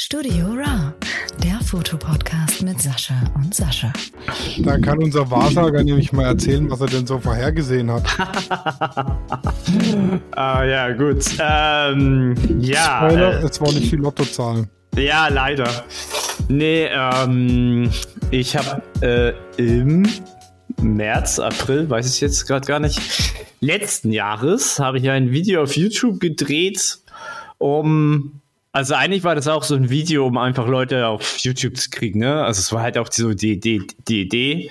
Studio Raw, der Fotopodcast mit Sascha und Sascha. Da kann unser Wahrsager nämlich mal erzählen, was er denn so vorhergesehen hat. ah ja, gut. Ähm, ja. Spoiler, äh, es war nicht die Lottozahlen. Ja, leider. Nee, ähm, ich habe äh, im März, April, weiß ich jetzt gerade gar nicht, letzten Jahres habe ich ein Video auf YouTube gedreht, um also eigentlich war das auch so ein Video, um einfach Leute auf YouTube zu kriegen, ne? Also es war halt auch so die, die, die Idee,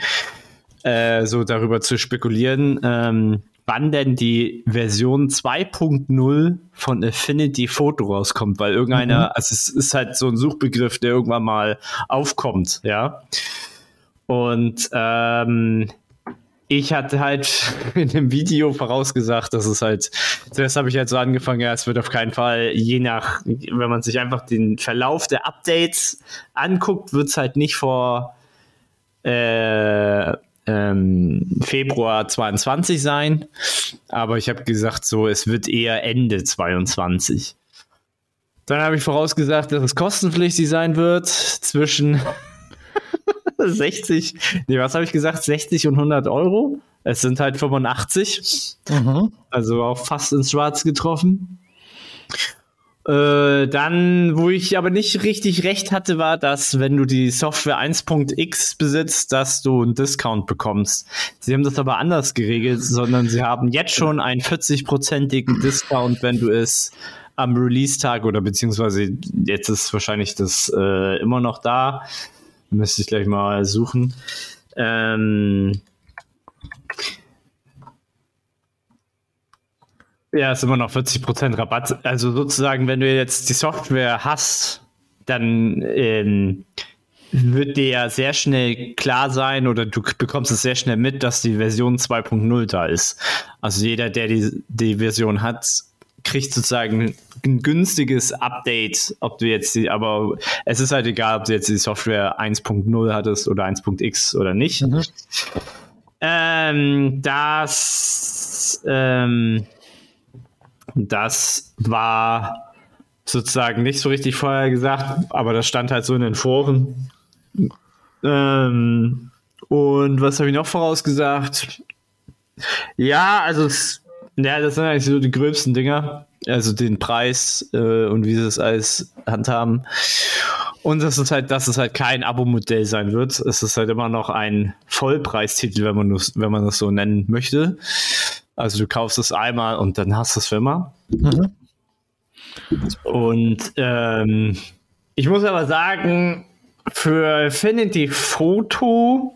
äh, so darüber zu spekulieren, ähm, wann denn die Version 2.0 von Affinity Photo rauskommt, weil irgendeiner, mhm. also es ist halt so ein Suchbegriff, der irgendwann mal aufkommt, ja. Und ähm, ich hatte halt in dem Video vorausgesagt, dass es halt, zuerst habe ich halt so angefangen, ja, es wird auf keinen Fall, je nach, wenn man sich einfach den Verlauf der Updates anguckt, wird es halt nicht vor äh, ähm, Februar 22 sein. Aber ich habe gesagt, so, es wird eher Ende 22. Dann habe ich vorausgesagt, dass es kostenpflichtig sein wird zwischen 60, nee, was habe ich gesagt? 60 und 100 Euro. Es sind halt 85. Mhm. Also auch fast ins Schwarz getroffen. Äh, dann, wo ich aber nicht richtig recht hatte, war, dass wenn du die Software 1.x besitzt, dass du einen Discount bekommst. Sie haben das aber anders geregelt, sondern sie haben jetzt schon einen 40-prozentigen Discount, wenn du es am Release-Tag oder beziehungsweise jetzt ist wahrscheinlich das äh, immer noch da, Müsste ich gleich mal suchen. Ähm ja, ist immer noch 40% Rabatt. Also sozusagen, wenn du jetzt die Software hast, dann ähm, wird dir ja sehr schnell klar sein oder du bekommst es sehr schnell mit, dass die Version 2.0 da ist. Also jeder, der die, die Version hat, kriegt sozusagen ein günstiges Update, ob du jetzt die, aber es ist halt egal, ob du jetzt die Software 1.0 hattest oder 1.x oder nicht. Mhm. Ähm, das, ähm, das war sozusagen nicht so richtig vorher gesagt, aber das stand halt so in den Foren. Ähm, und was habe ich noch vorausgesagt? Ja, also es ja, das sind eigentlich so die gröbsten Dinger. Also den Preis äh, und wie sie das alles handhaben. Und das ist halt, dass es halt kein Abo-Modell sein wird. Es ist halt immer noch ein Vollpreistitel, wenn man, das, wenn man das so nennen möchte. Also du kaufst es einmal und dann hast du es für immer. Mhm. Und ähm, ich muss aber sagen, für Affinity Photo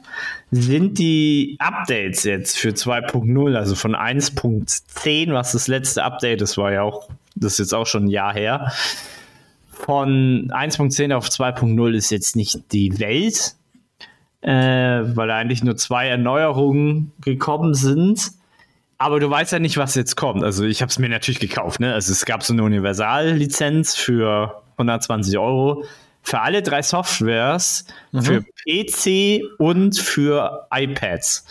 sind die Updates jetzt für 2.0, also von 1.10, was das letzte Update ist, war ja auch, das ist jetzt auch schon ein Jahr her. Von 1.10 auf 2.0 ist jetzt nicht die Welt, äh, weil eigentlich nur zwei Erneuerungen gekommen sind. Aber du weißt ja nicht, was jetzt kommt. Also ich habe es mir natürlich gekauft. Ne? Also es gab so eine Universallizenz für 120 Euro für alle drei Softwares, mhm. für PC und für iPads.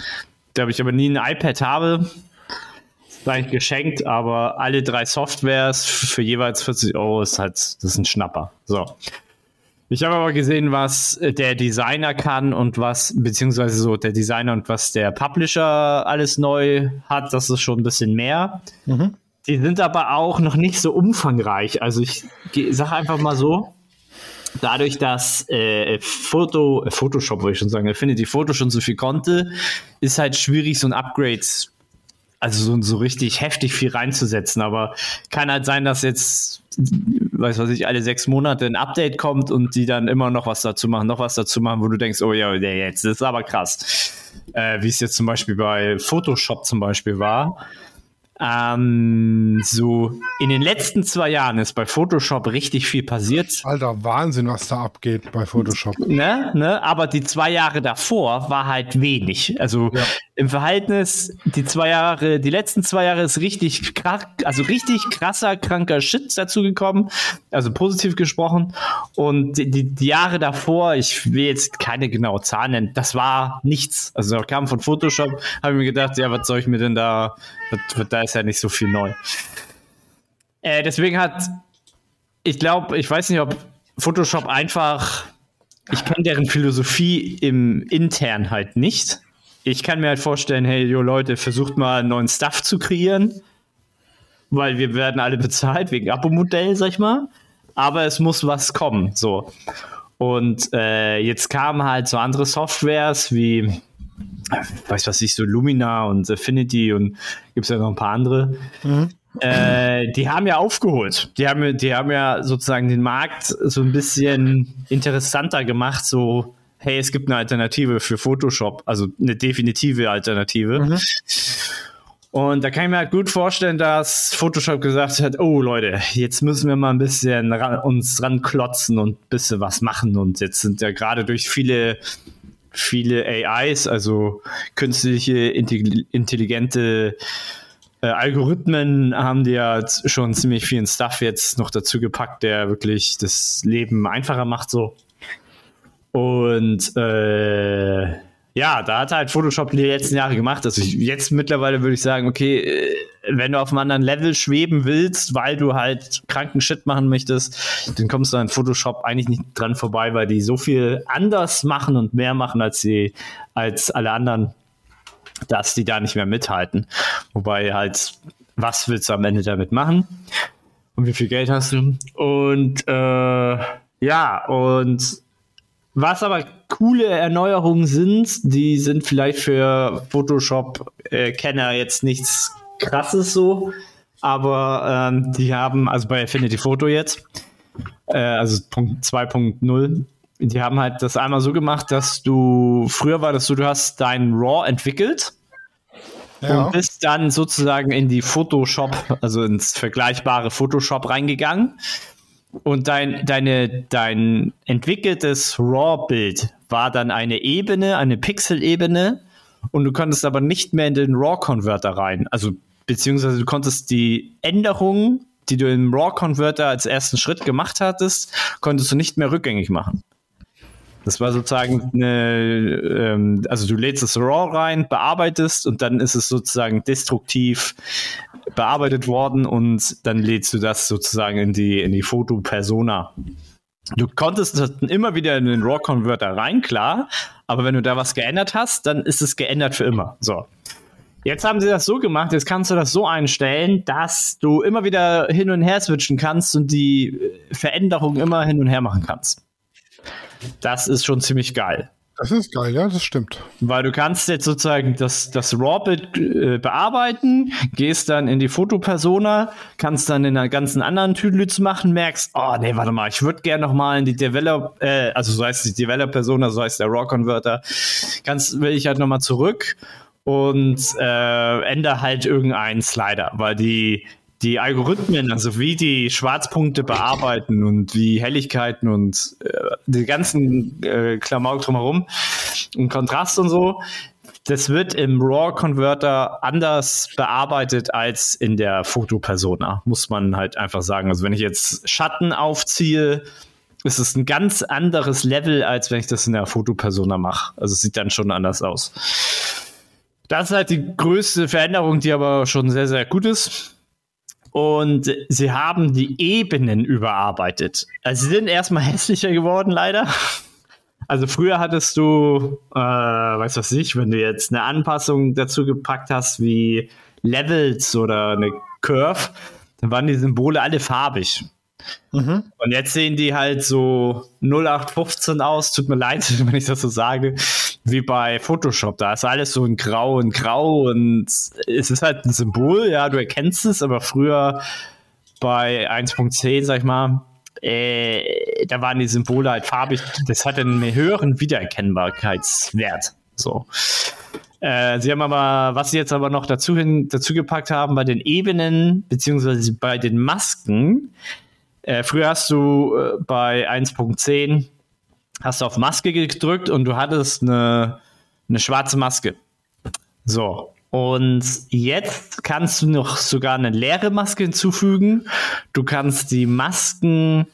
Da ich aber nie ein iPad habe, ist eigentlich geschenkt, aber alle drei Softwares für jeweils 40 Euro ist halt, das ist ein Schnapper. So. Ich habe aber gesehen, was der Designer kann und was, beziehungsweise so der Designer und was der Publisher alles neu hat, das ist schon ein bisschen mehr. Mhm. Die sind aber auch noch nicht so umfangreich. Also ich sage einfach mal so, dadurch, dass äh, Foto, Photoshop wollte ich schon sagen, Affinity Photo schon so viel konnte, ist halt schwierig, so ein Upgrade, also so, so richtig heftig viel reinzusetzen. Aber kann halt sein, dass jetzt, weiß was ich, alle sechs Monate ein Update kommt und die dann immer noch was dazu machen, noch was dazu machen, wo du denkst, oh ja, jetzt ist aber krass. Äh, wie es jetzt zum Beispiel bei Photoshop zum Beispiel war ähm, so in den letzten zwei Jahren ist bei Photoshop richtig viel passiert. Alter, Wahnsinn, was da abgeht bei Photoshop. Ne, ne? Aber die zwei Jahre davor war halt wenig. Also ja. Im Verhältnis, die zwei Jahre, die letzten zwei Jahre ist richtig krass, also richtig krasser, kranker Shit dazu gekommen. Also positiv gesprochen. Und die, die, die Jahre davor, ich will jetzt keine genaue Zahl nennen, das war nichts. Also da kam von Photoshop, habe ich mir gedacht, ja, was soll ich mir denn da, da ist ja nicht so viel neu. Äh, deswegen hat, ich glaube, ich weiß nicht, ob Photoshop einfach, ich kenne deren Philosophie im intern halt nicht. Ich kann mir halt vorstellen, hey, jo Leute, versucht mal einen neuen Stuff zu kreieren, weil wir werden alle bezahlt wegen Abo-Modell, sag ich mal. Aber es muss was kommen, so. Und äh, jetzt kamen halt so andere Softwares wie, weiß was ich, so Lumina und Affinity und gibt es ja noch ein paar andere. Mhm. Äh, die haben ja aufgeholt. Die haben, die haben ja sozusagen den Markt so ein bisschen interessanter gemacht, so hey, es gibt eine Alternative für Photoshop, also eine definitive Alternative. Mhm. Und da kann ich mir halt gut vorstellen, dass Photoshop gesagt hat, oh Leute, jetzt müssen wir mal ein bisschen ran, uns ranklotzen und ein bisschen was machen. Und jetzt sind ja gerade durch viele, viele AIs, also künstliche, intelligente äh, Algorithmen haben die ja schon ziemlich vielen Stuff jetzt noch dazu gepackt, der wirklich das Leben einfacher macht so. Und äh, ja, da hat halt Photoshop die letzten Jahre gemacht. Also jetzt mittlerweile würde ich sagen, okay, äh, wenn du auf einem anderen Level schweben willst, weil du halt kranken Shit machen möchtest, dann kommst du an Photoshop eigentlich nicht dran vorbei, weil die so viel anders machen und mehr machen als sie, als alle anderen, dass die da nicht mehr mithalten. Wobei halt, was willst du am Ende damit machen? Und wie viel Geld hast du? Und äh, ja, und was aber coole Erneuerungen sind, die sind vielleicht für Photoshop-Kenner jetzt nichts krasses so, aber ähm, die haben, also bei Affinity Photo jetzt, äh, also Punkt 2.0, die haben halt das einmal so gemacht, dass du, früher war das so, du hast dein RAW entwickelt ja. und bist dann sozusagen in die Photoshop, also ins vergleichbare Photoshop reingegangen und dein, deine, dein entwickeltes RAW-Bild war dann eine Ebene, eine Pixel-Ebene und du konntest aber nicht mehr in den RAW-Converter rein. Also beziehungsweise du konntest die Änderungen, die du im RAW-Converter als ersten Schritt gemacht hattest, konntest du nicht mehr rückgängig machen. Das war sozusagen eine, ähm, also du lädst das RAW rein, bearbeitest und dann ist es sozusagen destruktiv bearbeitet worden und dann lädst du das sozusagen in die, in die Foto-Persona. Du konntest immer wieder in den RAW-Converter rein, klar, aber wenn du da was geändert hast, dann ist es geändert für immer. So. Jetzt haben sie das so gemacht, jetzt kannst du das so einstellen, dass du immer wieder hin und her switchen kannst und die Veränderungen immer hin und her machen kannst. Das ist schon ziemlich geil. Das ist geil, ja, das stimmt. Weil du kannst jetzt sozusagen das, das RAW-Bild äh, bearbeiten, gehst dann in die Fotopersona, kannst dann in einer ganzen anderen Tüdelütz machen, merkst, oh nee, warte mal, ich würde gerne noch mal in die Develop, äh, also so heißt die Develop-Persona, so heißt der RAW-Converter, kannst, will ich halt noch mal zurück und äh, ändere halt irgendeinen Slider, weil die die Algorithmen, also wie die Schwarzpunkte bearbeiten und wie Helligkeiten und äh, die ganzen äh, Klamauk drumherum und Kontrast und so, das wird im RAW-Converter anders bearbeitet als in der Fotopersona, muss man halt einfach sagen. Also wenn ich jetzt Schatten aufziehe, ist es ein ganz anderes Level, als wenn ich das in der Fotopersona mache. Also es sieht dann schon anders aus. Das ist halt die größte Veränderung, die aber schon sehr, sehr gut ist. Und sie haben die Ebenen überarbeitet. Also sie sind erstmal hässlicher geworden, leider. Also früher hattest du, äh, weiß was ich, wenn du jetzt eine Anpassung dazu gepackt hast wie Levels oder eine Curve, dann waren die Symbole alle farbig. Mhm. Und jetzt sehen die halt so 0815 aus. Tut mir leid, wenn ich das so sage, wie bei Photoshop. Da ist alles so in Grau und Grau und es ist halt ein Symbol, ja, du erkennst es, aber früher bei 1.10, sag ich mal, äh, da waren die Symbole halt farbig. Das hat einen höheren Wiedererkennbarkeitswert. So. Äh, sie haben aber, was sie jetzt aber noch dazu, hin, dazu gepackt haben, bei den Ebenen, beziehungsweise bei den Masken, äh, früher hast du äh, bei 1.10 hast du auf Maske gedrückt und du hattest eine, eine schwarze Maske. So. Und jetzt kannst du noch sogar eine leere Maske hinzufügen. Du kannst die Masken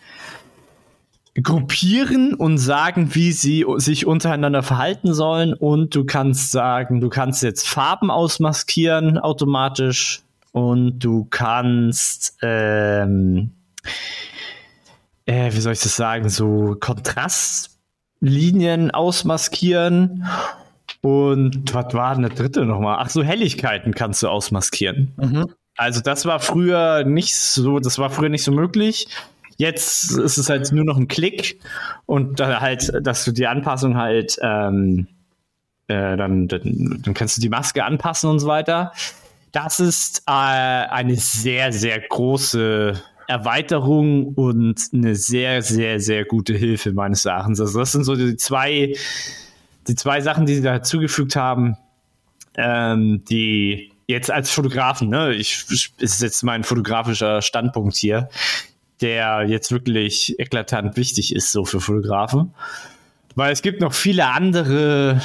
gruppieren und sagen, wie sie sich untereinander verhalten sollen. Und du kannst sagen, du kannst jetzt Farben ausmaskieren automatisch. Und du kannst ähm, äh, wie soll ich das sagen, so Kontrastlinien ausmaskieren. Und was war denn der dritte nochmal? Ach so, Helligkeiten kannst du ausmaskieren. Mhm. Also das war früher nicht so, das war früher nicht so möglich. Jetzt ist es halt nur noch ein Klick und dann halt, dass du die Anpassung halt, ähm, äh, dann, dann, dann kannst du die Maske anpassen und so weiter. Das ist äh, eine sehr, sehr große Erweiterung und eine sehr, sehr, sehr gute Hilfe meines Erachtens. Also das sind so die zwei, die zwei Sachen, die sie da zugefügt haben, ähm, die jetzt als Fotografen, ne, ich, ist jetzt mein fotografischer Standpunkt hier, der jetzt wirklich eklatant wichtig ist, so für Fotografen. Weil es gibt noch viele andere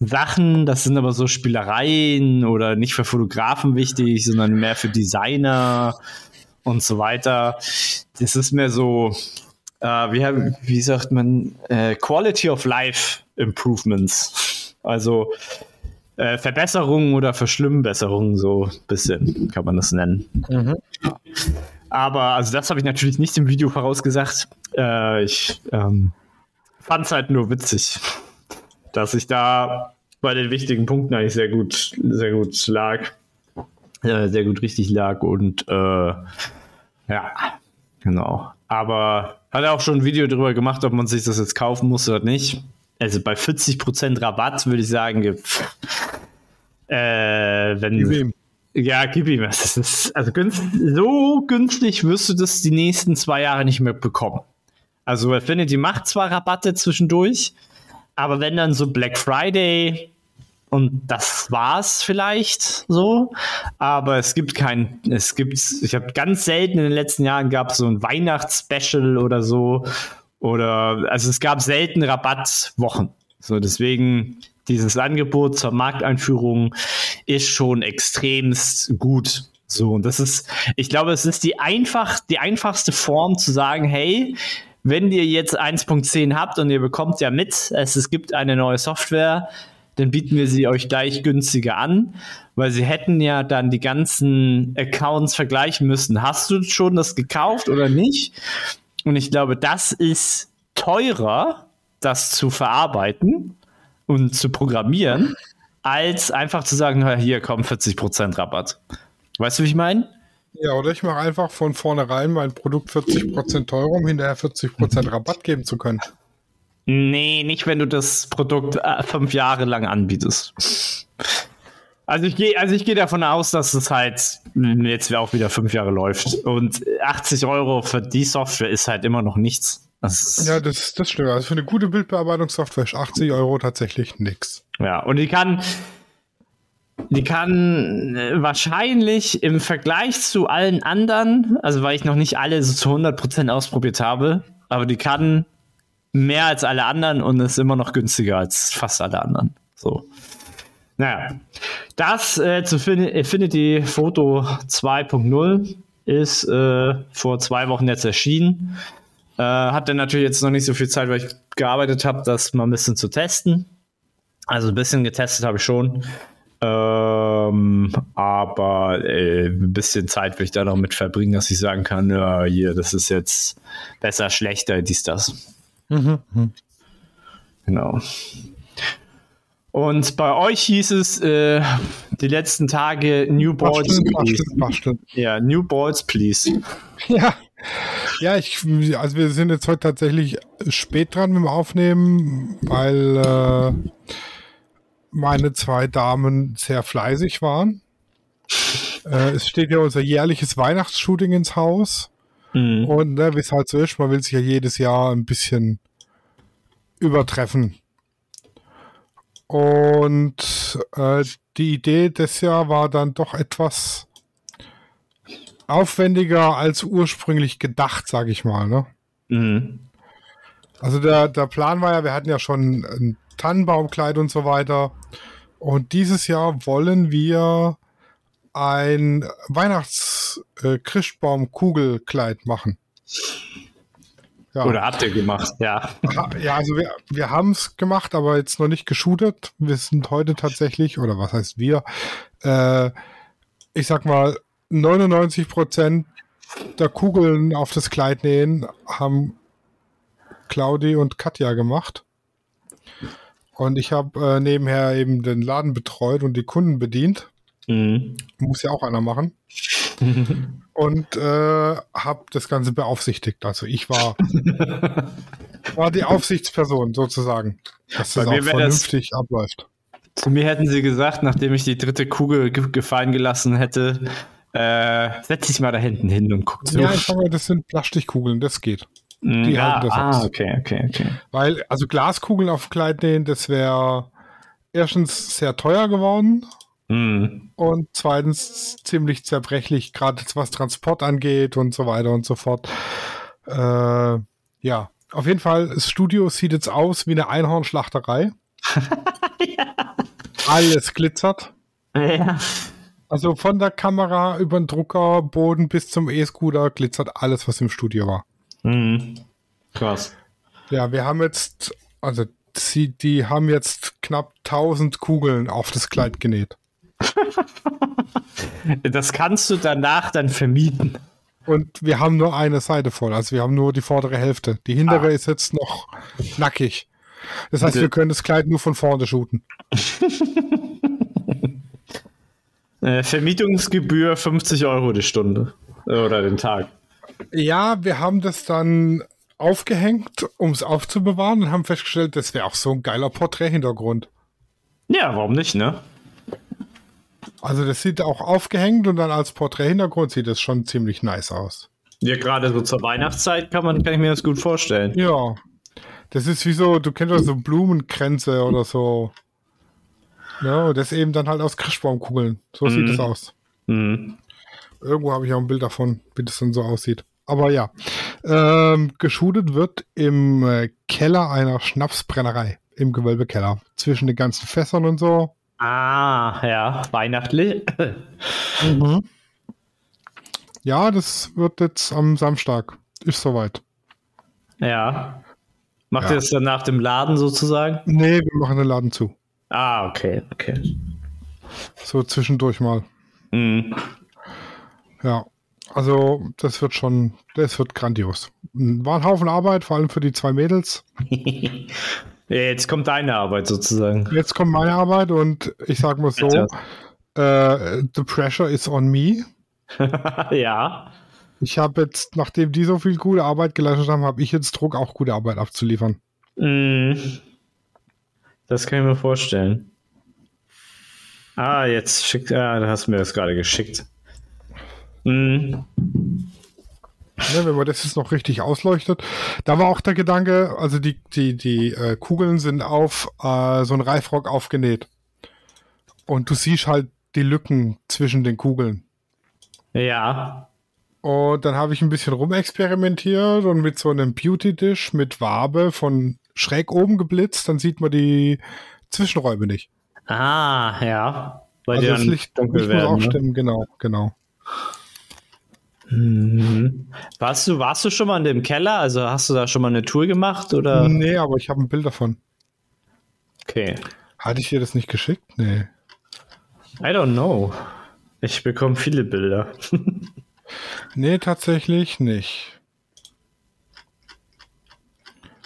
Sachen, das sind aber so Spielereien oder nicht für Fotografen wichtig, sondern mehr für Designer und so weiter. Das ist mehr so, äh, wie, wie sagt man, äh, Quality of Life Improvements. Also äh, Verbesserungen oder Verschlimmbesserungen, so ein bisschen kann man das nennen. Mhm. Aber also das habe ich natürlich nicht im Video vorausgesagt. Äh, ich ähm, fand es halt nur witzig, dass ich da bei den wichtigen Punkten eigentlich sehr gut, sehr gut lag. Äh, sehr gut richtig lag und äh, ja, genau. Aber hat er auch schon ein Video darüber gemacht, ob man sich das jetzt kaufen muss oder nicht also bei 40% Rabatt würde ich sagen, äh, wenn. Gib ihm. Ja, gib ihm. Das ist, also günst, so günstig wirst du das die nächsten zwei Jahre nicht mehr bekommen. Also Affinity macht zwar Rabatte zwischendurch, aber wenn dann so Black Friday und das war's vielleicht so, aber es gibt kein, es gibt, ich habe ganz selten in den letzten Jahren gab es so ein Weihnachtsspecial oder so, oder, also es gab selten Rabattwochen. So, deswegen dieses Angebot zur Markteinführung ist schon extremst gut. So, und das ist, ich glaube, es ist die einfach, die einfachste Form zu sagen, hey, wenn ihr jetzt 1.10 habt und ihr bekommt ja mit, es, es gibt eine neue Software, dann bieten wir sie euch gleich günstiger an, weil sie hätten ja dann die ganzen Accounts vergleichen müssen. Hast du schon das gekauft oder nicht? Und ich glaube, das ist teurer, das zu verarbeiten und zu programmieren, als einfach zu sagen, hier kommen 40% Rabatt. Weißt du, wie ich meine? Ja, oder ich mache einfach von vornherein mein Produkt 40% teurer, um hinterher 40% Rabatt geben zu können. Nee, nicht wenn du das Produkt äh, fünf Jahre lang anbietest. Also ich gehe, also ich gehe davon aus, dass es halt jetzt auch wieder fünf Jahre läuft. Und 80 Euro für die Software ist halt immer noch nichts. Das ja, das, das stimmt. Also für eine gute Bildbearbeitungssoftware ist 80 Euro tatsächlich nichts. Ja, und die kann, die kann äh, wahrscheinlich im Vergleich zu allen anderen, also weil ich noch nicht alle so zu 100% ausprobiert habe, aber die kann mehr als alle anderen und ist immer noch günstiger als fast alle anderen. So. Naja, das äh, zu Affinity Photo 2.0 ist äh, vor zwei Wochen jetzt erschienen. Äh, hatte natürlich jetzt noch nicht so viel Zeit, weil ich gearbeitet habe, das mal ein bisschen zu testen. Also ein bisschen getestet habe ich schon. Ähm, aber äh, ein bisschen Zeit will ich da noch mit verbringen, dass ich sagen kann, ja, hier, das ist jetzt besser, schlechter, dies, das. Mhm. Genau. Und bei euch hieß es äh, die letzten Tage New Balls, basteln, please. Basteln, basteln. Ja, New Balls, please. Ja. Ja, ich, also wir sind jetzt heute tatsächlich spät dran mit dem Aufnehmen, weil äh, meine zwei Damen sehr fleißig waren. Äh, es steht ja unser jährliches Weihnachtsshooting ins Haus. Mhm. Und ne, wie es halt so ist, man will sich ja jedes Jahr ein bisschen übertreffen. Und äh, die Idee des Jahr war dann doch etwas aufwendiger als ursprünglich gedacht, sage ich mal. Ne? Mhm. Also der, der Plan war ja, wir hatten ja schon ein Tannenbaumkleid und so weiter. Und dieses Jahr wollen wir ein Weihnachts-Christbaum-Kugelkleid äh, machen. Ja. Oder habt ihr gemacht, ja. Ja, also wir, wir haben es gemacht, aber jetzt noch nicht geshootet. Wir sind heute tatsächlich, oder was heißt wir, äh, ich sag mal, 99 Prozent der Kugeln auf das Kleid nähen haben Claudi und Katja gemacht. Und ich habe äh, nebenher eben den Laden betreut und die Kunden bedient. Mhm. Muss ja auch einer machen. und äh, habe das Ganze beaufsichtigt. Also ich war, war die Aufsichtsperson sozusagen, dass das auch wär das- vernünftig abläuft. Zu mir hätten sie gesagt, nachdem ich die dritte Kugel ge gefallen gelassen hätte, äh, setz dich mal da hinten hin und guck zu. Ja, ich sag mal, das sind Plastikkugeln, das geht. Mm, die ja, halten das ah, aus. okay, okay, okay. Weil, also Glaskugeln auf Kleid nähen, das wäre erstens sehr teuer geworden Mm. und zweitens ziemlich zerbrechlich, gerade was Transport angeht und so weiter und so fort. Äh, ja, auf jeden Fall, das Studio sieht jetzt aus wie eine Einhornschlachterei. Alles glitzert. Ja. Also von der Kamera über den Drucker, Boden bis zum E-Scooter glitzert alles, was im Studio war. Mm. Krass. Ja, wir haben jetzt, also sie, die haben jetzt knapp 1000 Kugeln auf das Kleid genäht. Das kannst du danach dann vermieten. Und wir haben nur eine Seite voll, also wir haben nur die vordere Hälfte. Die hintere ist jetzt noch nackig. Das heißt, wir können das Kleid nur von vorne shooten. Äh, Vermietungsgebühr 50 Euro die Stunde. Äh, Oder den Tag. Ja, wir haben das dann aufgehängt, um es aufzubewahren und haben festgestellt, das wäre auch so ein geiler Porträthintergrund. Ja, warum nicht, ne? Also das sieht auch aufgehängt und dann als Porträthintergrund sieht es schon ziemlich nice aus. Ja, gerade so zur Weihnachtszeit kann, man, kann ich mir das gut vorstellen. Ja. Das ist wie so, du kennst doch so Blumenkränze oder so. Ja, und das eben dann halt aus Christbaumkugeln. So sieht Mhm. es aus. Mhm. Irgendwo habe ich auch ein Bild davon, wie das dann so aussieht. Aber ja. Ähm, geshootet wird im äh, Keller einer Schnapsbrennerei. Im Gewölbekeller. Zwischen den ganzen Fässern und so. Ah, ja, weihnachtlich. Ja, das wird jetzt am Samstag. Ist soweit. ja. Macht Ja. ihr das dann nach dem Laden sozusagen? Nee, wir machen den Laden zu. Ah, okay, okay. So zwischendurch mal. Mhm. Ja, also das wird schon, das wird grandios. War ein Haufen Arbeit, vor allem für die zwei Mädels. Jetzt kommt deine Arbeit sozusagen. Jetzt kommt meine Arbeit und ich sag mal so, äh, the pressure is on me. ja. Ich habe jetzt, nachdem die so viel gute Arbeit geleistet haben, habe ich jetzt Druck, auch gute Arbeit abzuliefern. Mhm. Das kann ich mir vorstellen. Ah, jetzt schickt, ah, da hast du mir das gerade geschickt. Mhm. Ne, wenn man das jetzt noch richtig ausleuchtet. Da war auch der Gedanke, also die, die, die äh, Kugeln sind auf äh, so einen Reifrock aufgenäht. Und du siehst halt die Lücken zwischen den Kugeln. Ja. Und dann habe ich ein bisschen rumexperimentiert und mit so einem Beauty-Dish mit Wabe von schräg oben geblitzt, dann sieht man die Zwischenräume nicht. Ah, ja. Weil Also das Licht, dunkel Licht muss werden. auch Ne? stimmen, genau, genau. Mhm. Warst, du, warst du schon mal in dem Keller? Also hast du da schon mal eine Tour gemacht? Oder? Nee, aber ich habe ein Bild davon. Okay. Hatte ich dir das nicht geschickt? Nee. I don't know. Ich bekomme viele Bilder. Nee, tatsächlich nicht.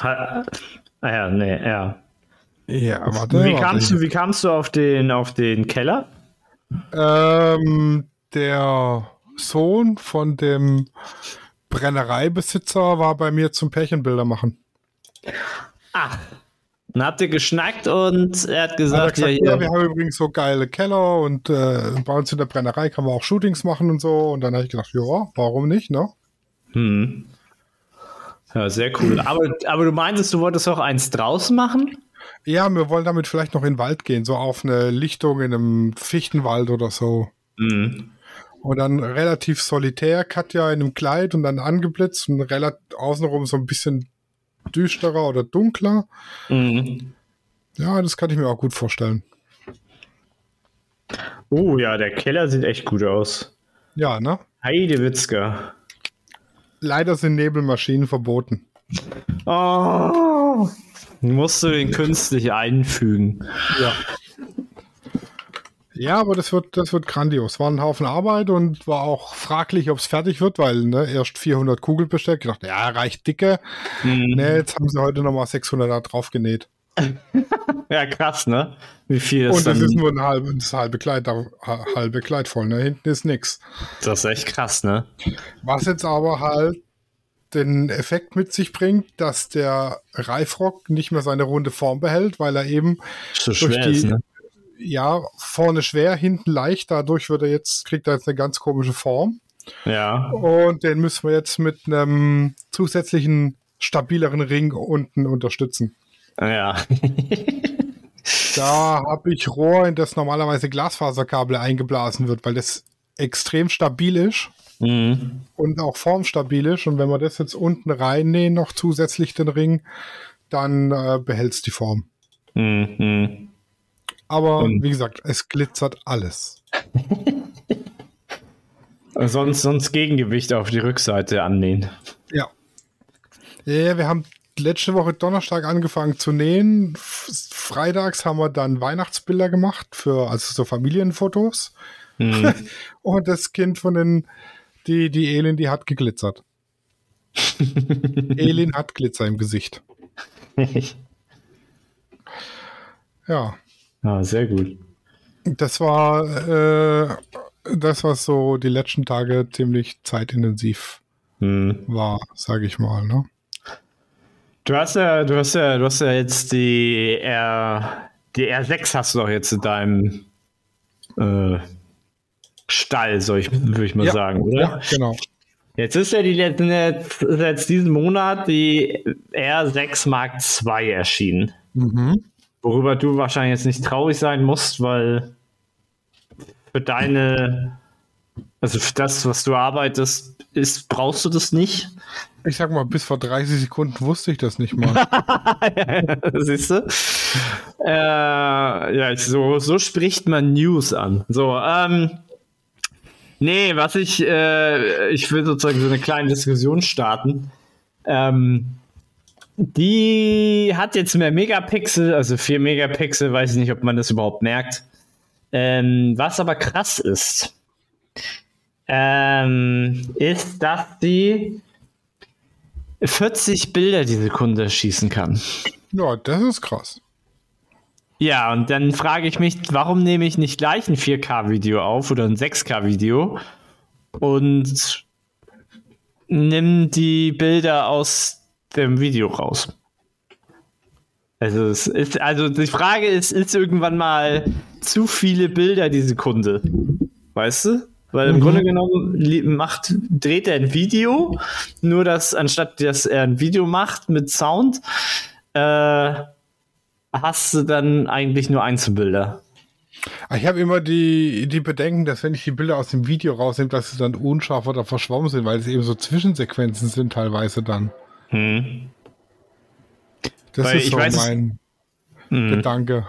Ha- ah ja, nee, ja. Ja, warte. Wie kamst, du, wie kamst du auf den, auf den Keller? Ähm, der Sohn von dem Brennereibesitzer war bei mir zum Pärchenbilder machen. Ah. Dann habt ihr geschnackt und er hat Hat er gesagt, gesagt, ja, ja, wir haben übrigens so geile Keller und äh, bei uns in der Brennerei kann man auch Shootings machen und so. Und dann habe ich gedacht, ja, warum nicht, ne? Hm. Ja, sehr cool. Aber, aber du meintest, du wolltest auch eins draußen machen? Ja, wir wollen damit vielleicht noch in den Wald gehen, so auf eine Lichtung in einem Fichtenwald oder so. Hm. Und dann relativ solitär, Katja in einem Kleid und dann angeblitzt und relativ außenrum so ein bisschen düsterer oder dunkler. Mhm. Ja, das kann ich mir auch gut vorstellen. Oh ja, der Keller sieht echt gut aus. Ja, ne? Heide Witzka. Leider sind Nebelmaschinen verboten. Oh. Musst du den künstlich einfügen. Ja. Ja, aber das wird, das wird grandios. War ein Haufen Arbeit und war auch fraglich, ob es fertig wird, weil ne, erst 400 Kugeln bestellt. Ich dachte, ja, reicht dicke. Mhm. Ne, jetzt haben sie heute nochmal 600 da drauf genäht. ja, krass, ne? Wie viel ist Und das ist nur ein halbes halbe Kleid, halbe Kleid voll, ne? Hinten ist nix. Das ist echt krass, ne? Was jetzt aber halt den Effekt mit sich bringt, dass der Reifrock nicht mehr seine runde Form behält, weil er eben so durch die, ist, ne? Ja, vorne schwer, hinten leicht, dadurch wird er jetzt, kriegt er jetzt eine ganz komische Form. Ja. Und den müssen wir jetzt mit einem zusätzlichen stabileren Ring unten unterstützen. Ja. da habe ich Rohr, in das normalerweise Glasfaserkabel eingeblasen wird, weil das extrem stabil ist. Mhm. Und auch formstabil ist. Und wenn wir das jetzt unten reinnähen, noch zusätzlich den Ring, dann äh, behält es die Form. Mhm. Aber und wie gesagt, es glitzert alles. sonst, sonst Gegengewicht auf die Rückseite annähen. Ja. Ja, wir haben letzte Woche Donnerstag angefangen zu nähen. Freitags haben wir dann Weihnachtsbilder gemacht für also so Familienfotos. Mhm. Und das Kind von den, die, die Elin, die hat geglitzert. Elin hat Glitzer im Gesicht. ja. Ah, sehr gut. Das war, äh, das war so die letzten Tage ziemlich zeitintensiv mhm. war, sage ich mal. Ne? Du hast ja, du hast ja, du hast ja jetzt die R, die R6 hast du doch jetzt in deinem äh, Stall, soll ich, würde ich mal ja, sagen, oder? Ja, genau. Jetzt ist ja die letzten, jetzt, jetzt diesen Monat die R6 Mark II erschienen. Mhm. Worüber du wahrscheinlich jetzt nicht traurig sein musst, weil für deine, also für das, was du arbeitest, ist, brauchst du das nicht. Ich sag mal, bis vor 30 Sekunden wusste ich das nicht mal. Siehst du? Äh, ja, so, so spricht man News an. So, ähm, nee, was ich, äh, ich will sozusagen so eine kleine Diskussion starten. Ähm, die hat jetzt mehr Megapixel, also 4 Megapixel, weiß ich nicht, ob man das überhaupt merkt. Ähm, was aber krass ist, ähm, ist, dass sie 40 Bilder die Sekunde schießen kann. Ja, das ist krass. Ja, und dann frage ich mich, warum nehme ich nicht gleich ein 4K-Video auf oder ein 6K-Video und nimm die Bilder aus dem Video raus? Also, es ist, also die Frage ist, ist irgendwann mal zu viele Bilder die Sekunde? Weißt du? Weil im mhm. Grunde genommen macht, dreht er ein Video, nur dass anstatt dass er ein Video macht mit Sound, äh, hast du dann eigentlich nur Einzelbilder. Ah, ich habe immer die, die Bedenken, dass wenn ich die Bilder aus dem Video rausnehme, dass sie dann unscharf oder verschwommen sind, weil es eben so Zwischensequenzen sind teilweise dann. Hm. Das weil ist so mein es, hm. Gedanke.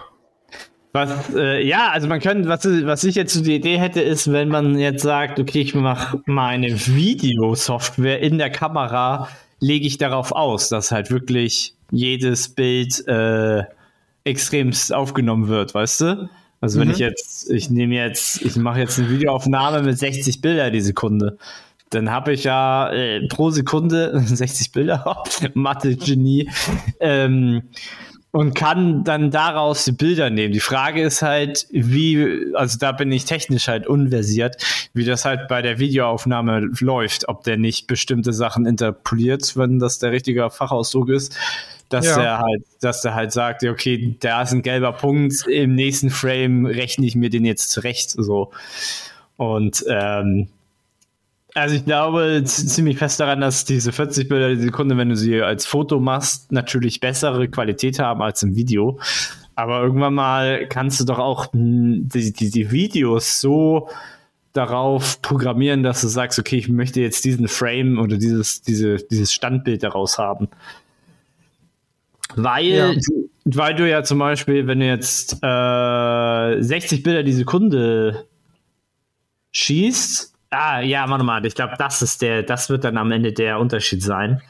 Was, äh, ja, also man könnte, was, was ich jetzt so die Idee hätte, ist, wenn man jetzt sagt, okay, ich mache meine Videosoftware in der Kamera, lege ich darauf aus, dass halt wirklich jedes Bild äh, extremst aufgenommen wird, weißt du? Also mhm. wenn ich jetzt, ich nehme jetzt, ich mache jetzt eine Videoaufnahme mit 60 Bilder die Sekunde, dann habe ich ja äh, pro Sekunde 60 Bilder, Mathe-Genie, ähm, und kann dann daraus die Bilder nehmen. Die Frage ist halt, wie, also da bin ich technisch halt unversiert, wie das halt bei der Videoaufnahme läuft, ob der nicht bestimmte Sachen interpoliert, wenn das der richtige Fachausdruck ist, dass ja. der halt, dass der halt sagt, okay, da ist ein gelber Punkt, im nächsten Frame rechne ich mir den jetzt zurecht, so. Und ähm, also ich glaube ziemlich fest daran, dass diese 40 Bilder die Sekunde, wenn du sie als Foto machst, natürlich bessere Qualität haben als im Video. Aber irgendwann mal kannst du doch auch die, die, die Videos so darauf programmieren, dass du sagst, okay, ich möchte jetzt diesen Frame oder dieses, diese, dieses Standbild daraus haben. Weil, ja. weil du ja zum Beispiel, wenn du jetzt äh, 60 Bilder die Sekunde schießt, Ah, ja, warte mal. Ich glaube, das ist der, das wird dann am Ende der Unterschied sein.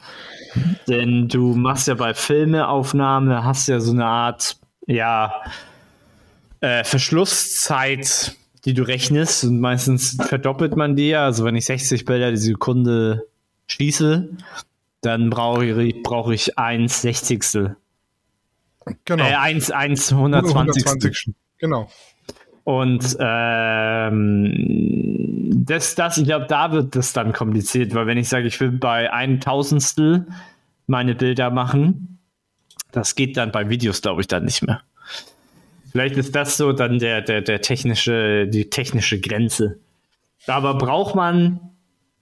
Denn du machst ja bei Filmeaufnahmen, hast ja so eine Art, ja, äh, Verschlusszeit, die du rechnest. Und meistens verdoppelt man die ja. Also wenn ich 60 Bilder die Sekunde schieße, dann brauche ich, brauche ich 1 Sechzigstel. Genau. Äh, 1, 1 120. 120. Genau. Und ähm, das, das, ich glaube, da wird das dann kompliziert, weil wenn ich sage, ich will bei ein Tausendstel meine Bilder machen, das geht dann bei Videos, glaube ich, dann nicht mehr. Vielleicht ist das so dann der, der, der technische, die technische Grenze. Aber braucht man,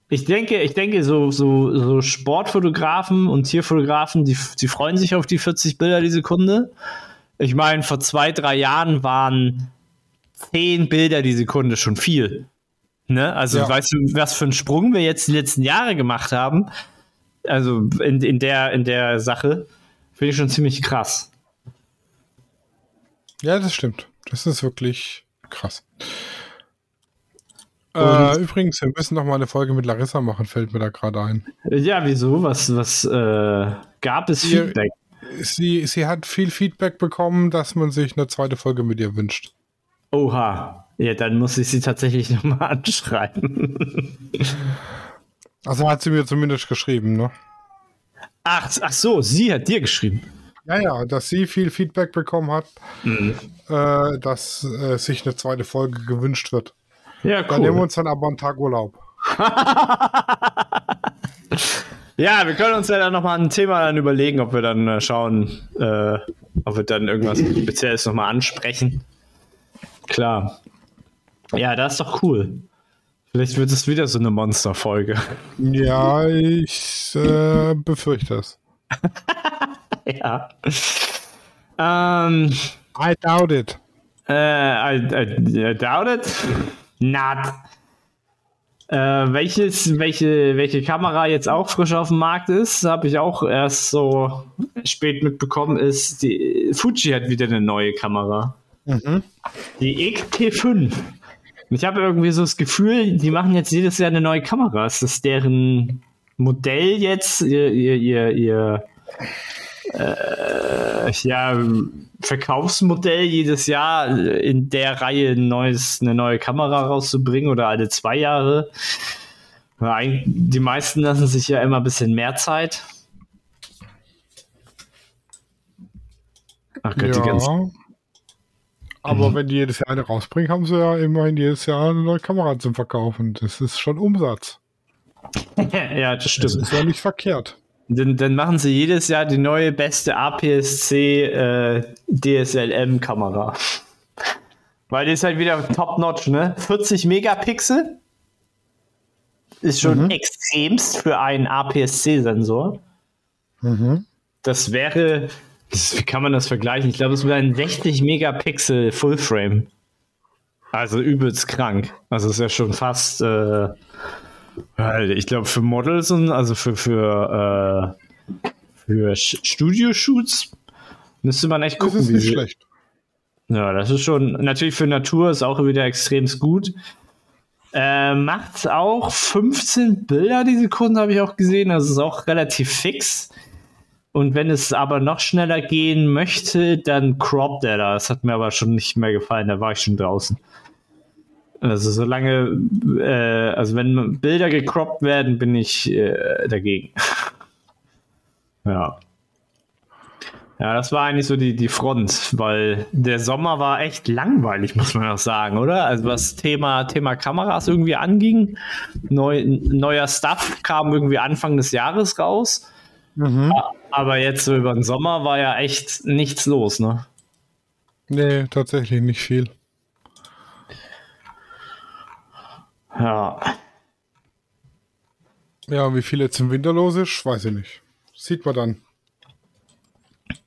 ich denke, ich denke, so, so, so Sportfotografen und Tierfotografen, die, die freuen sich auf die 40 Bilder die Sekunde. Ich meine, vor zwei, drei Jahren waren 10 Bilder die Sekunde schon viel. Ne? Also, Ja. weißt du, was für einen Sprung wir jetzt die letzten Jahre gemacht haben? Also in, in, der, in der Sache finde ich schon ziemlich krass. Ja, das stimmt. Das ist wirklich krass. Äh, übrigens, wir müssen noch mal eine Folge mit Larissa machen, fällt mir da gerade ein. Ja, wieso? Was, was äh, gab es Ihr- Feedback? Sie, sie hat viel Feedback bekommen, dass man sich eine zweite Folge mit ihr wünscht. Oha. Ja, dann muss ich sie tatsächlich nochmal anschreiben. Also hat sie mir zumindest geschrieben, ne? Ach, ach so, sie hat dir geschrieben. Ja, ja, dass sie viel Feedback bekommen hat, Mhm. äh, dass äh, sich eine zweite Folge gewünscht wird. Ja, Dann nehmen wir cool. uns dann aber einen Tag Urlaub. Ja, wir können uns ja dann nochmal ein Thema dann überlegen, ob wir dann äh, schauen, äh, ob wir dann irgendwas Spezielles nochmal ansprechen. Klar. Ja, das ist doch cool. Vielleicht wird es wieder so eine Monsterfolge. Ja, ich äh, befürchte es. ja. Ähm, I doubt it. äh, I, I, I doubt it. Not. Äh, welches, welche, welche Kamera jetzt auch frisch auf dem Markt ist, habe ich auch erst so spät mitbekommen, ist die Fuji hat wieder eine neue Kamera. Die XT5. Und Ich habe irgendwie so das Gefühl, die machen jetzt jedes Jahr eine neue Kamera. Ist das deren Modell jetzt, ihr, ihr, ihr, ihr äh, ja, Verkaufsmodell jedes Jahr in der Reihe ein neues, eine neue Kamera rauszubringen oder alle zwei Jahre? Die meisten lassen sich ja immer ein bisschen mehr Zeit. Ach Gott, die ganzen Aber wenn die jedes Jahr eine rausbringen, haben sie ja immerhin jedes Jahr eine neue Kamera zum Verkaufen. Das ist schon Umsatz. ja, das Das stimmt. ist ja nicht verkehrt. Dann, dann machen sie jedes Jahr die neue beste APS-C äh, DSLM-Kamera. Weil die ist halt wieder top-notch, ne? 40 Megapixel ist schon extremst für einen APS-C-Sensor. Das wäre, das, wie kann man das vergleichen? Ich glaube, es wäre ein 60 Megapixel Fullframe. Also übelst krank. Also ist ja schon fast, äh, ich glaube, für Models und also für, für, äh, für Studio-Shoots müsste man echt Das gucken, ist wie nicht sie- schlecht. ja, das ist schon, natürlich für Natur ist auch wieder extrem gut. Äh, macht auch 15 Bilder die Sekunde, habe ich auch gesehen. Das ist auch relativ fix. Und wenn es aber noch schneller gehen möchte, dann croppt er da. Das hat mir aber schon nicht mehr gefallen, da war ich schon draußen. Also solange, äh, also wenn Bilder gecroppt werden, bin ich äh, dagegen. ja. Ja, das war eigentlich so die, die Front, weil der Sommer war echt langweilig, muss man auch sagen, oder? Also was Thema, Thema Kameras irgendwie anging. Neu, neuer Stuff kam irgendwie Anfang des Jahres raus. Aber jetzt so über den Sommer war ja echt nichts los, ne? Nee, tatsächlich nicht viel. Ja. Ja, wie viel jetzt im Winter los ist, weiß ich nicht. Sieht man dann.